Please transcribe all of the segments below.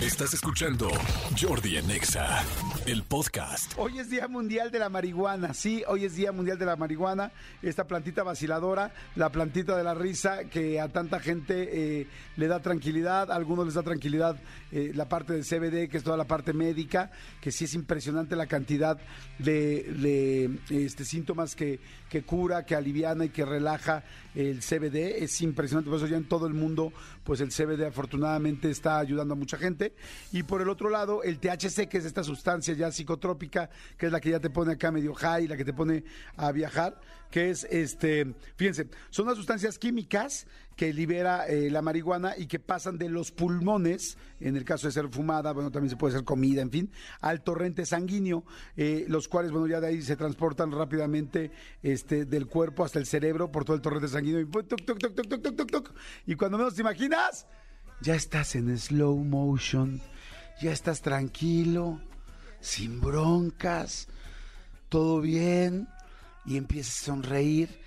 Estás escuchando Jordi Anexa, el podcast. Hoy es Día Mundial de la Marihuana, sí, hoy es Día Mundial de la Marihuana, esta plantita vaciladora, la plantita de la risa que a tanta gente eh, le da tranquilidad, a algunos les da tranquilidad eh, la parte del CBD, que es toda la parte médica, que sí es impresionante la cantidad de, este, síntomas que, que cura, que aliviana y que relaja el CBD, es impresionante, por eso ya en todo el mundo, pues el CBD afortunadamente está ayudando a mucha gente. Y por el otro lado, el THC, que es esta sustancia ya psicotrópica, que es la que ya te pone acá medio high, la que te pone a viajar, que es, este, fíjense, son las sustancias químicas que libera eh, la marihuana y que pasan de los pulmones, en el caso de ser fumada, bueno, también se puede ser comida, en fin, al torrente sanguíneo, eh, los cuales, bueno, ya de ahí se transportan rápidamente este, del cuerpo hasta el cerebro por todo el torrente sanguíneo y, y cuando menos te imaginas, ya estás en slow motion, ya estás tranquilo, sin broncas, todo bien, y empiezas a sonreír.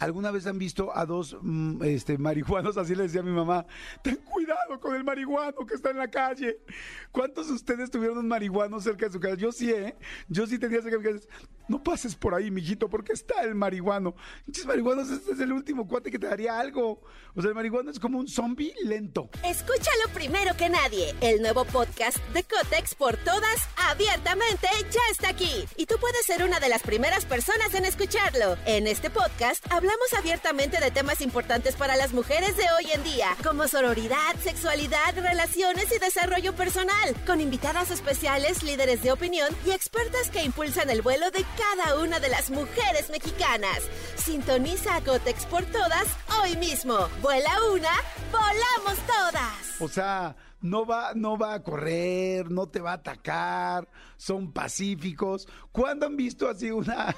¿Alguna vez han visto a dos mm, este, marihuanos? Así le decía a mi mamá, ten cuidado con el marihuano que está en la calle. ¿Cuántos de ustedes tuvieron un marihuano cerca de su casa? Yo sí, ¿eh? Yo sí tenía cerca de mi casa no pases por ahí, mijito, porque está el marihuano. Muchos marihuanos, este es el último cuate que te daría algo. O sea, el marihuano es como un zombie lento. Escúchalo primero que nadie. El nuevo podcast de Cotex por todas, abiertamente, ya está aquí. Y tú puedes ser una de las primeras personas en escucharlo. En este podcast hablamos abiertamente de temas importantes para las mujeres de hoy en día, como sororidad, sexualidad, relaciones y desarrollo personal, con invitadas especiales, líderes de opinión y expertas que impulsan el vuelo de cada una de las mujeres mexicanas. Sintoniza a Cotex por todas hoy mismo. Vuela una, volamos todas. O sea, no va, no va a correr, no te va a atacar, son pacíficos. ¿Cuándo han visto así una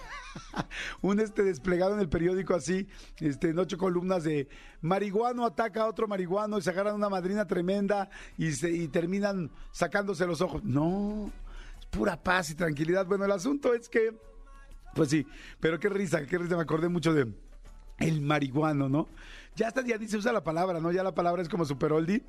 un este desplegado en el periódico así, este, en ocho columnas de marihuano ataca a otro marihuano y se agarran una madrina tremenda y se, y terminan sacándose los ojos? No, es pura paz y tranquilidad. Bueno, el asunto es que pues sí, pero qué risa, qué risa, me acordé mucho de el marihuano, ¿no? Ya hasta ya dice usa la palabra, ¿no? Ya la palabra es como super oldie.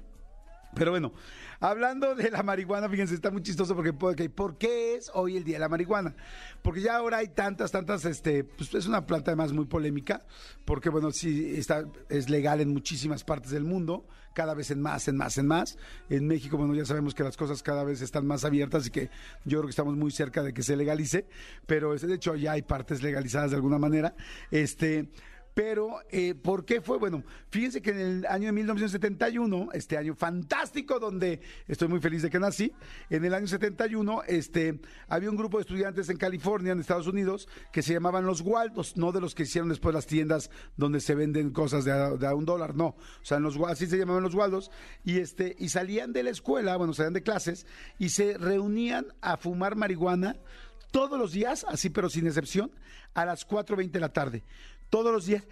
Pero bueno, hablando de la marihuana, fíjense, está muy chistoso porque, ¿por qué es hoy el día de la marihuana? Porque ya ahora hay tantas, tantas, este, pues es una planta además muy polémica, porque bueno, sí está, es legal en muchísimas partes del mundo, cada vez en más, en más, en más. En México, bueno, ya sabemos que las cosas cada vez están más abiertas y que yo creo que estamos muy cerca de que se legalice, pero de hecho ya hay partes legalizadas de alguna manera. Este, pero, eh, ¿por qué fue? Bueno, fíjense que en el año de 1971, este año fantástico donde estoy muy feliz de que nací, en el año 71, este, había un grupo de estudiantes en California, en Estados Unidos, que se llamaban los Waldos, no de los que hicieron después las tiendas donde se venden cosas de a, un dólar, no. O sea, así se llamaban los Waldos, y, este, y salían de la escuela, bueno, salían de clases, y se reunían a fumar marihuana todos los días, así pero sin excepción, a las 4.20 de la tarde todos los días.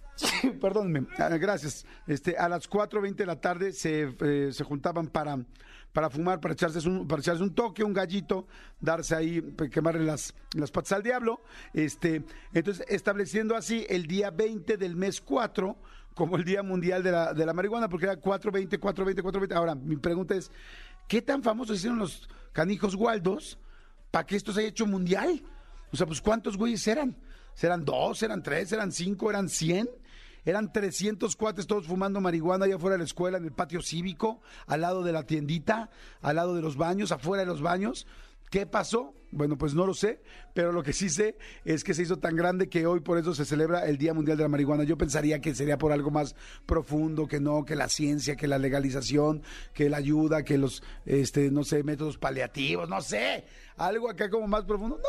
Perdónme, ah, gracias. Este, a las 4.20 de la tarde se, eh, se juntaban para, para fumar, para echarse, un, para echarse un toque, un gallito, darse ahí, quemarle las, las patas al diablo. Este, entonces, estableciendo así el día 20 del mes 4 como el Día Mundial de la, de la Marihuana, porque era 4.20, 4.20, 4.20. Ahora, mi pregunta es, ¿qué tan famosos hicieron los canijos Waldos para que esto se haya hecho mundial? O sea, pues ¿cuántos güeyes eran? ¿Eran dos, eran tres, eran cinco, eran cien? Eran 300 cuates todos fumando marihuana allá afuera de la escuela, en el patio cívico, al lado de la tiendita, al lado de los baños, afuera de los baños. ¿Qué pasó? Bueno, pues no lo sé, pero lo que sí sé es que se hizo tan grande que hoy por eso se celebra el Día Mundial de la Marihuana. Yo pensaría que sería por algo más profundo, que no, que la ciencia, que la legalización, que la ayuda, que los, este, no sé, métodos paliativos, no sé, algo acá como más profundo. No,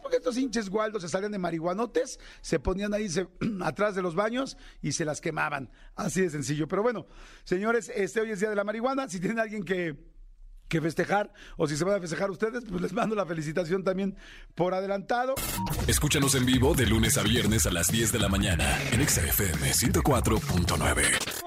porque estos hinches gualdos se salían de marihuanotes, se ponían ahí atrás de los baños y se las quemaban. Así de sencillo. Pero bueno, señores, este hoy es Día de la Marihuana. Si tienen alguien que, que festejar o si se van a festejar ustedes, pues les mando la felicitación también por adelantado. Escúchanos en vivo de lunes a viernes a las 10 de la mañana en Exa FM 104.9.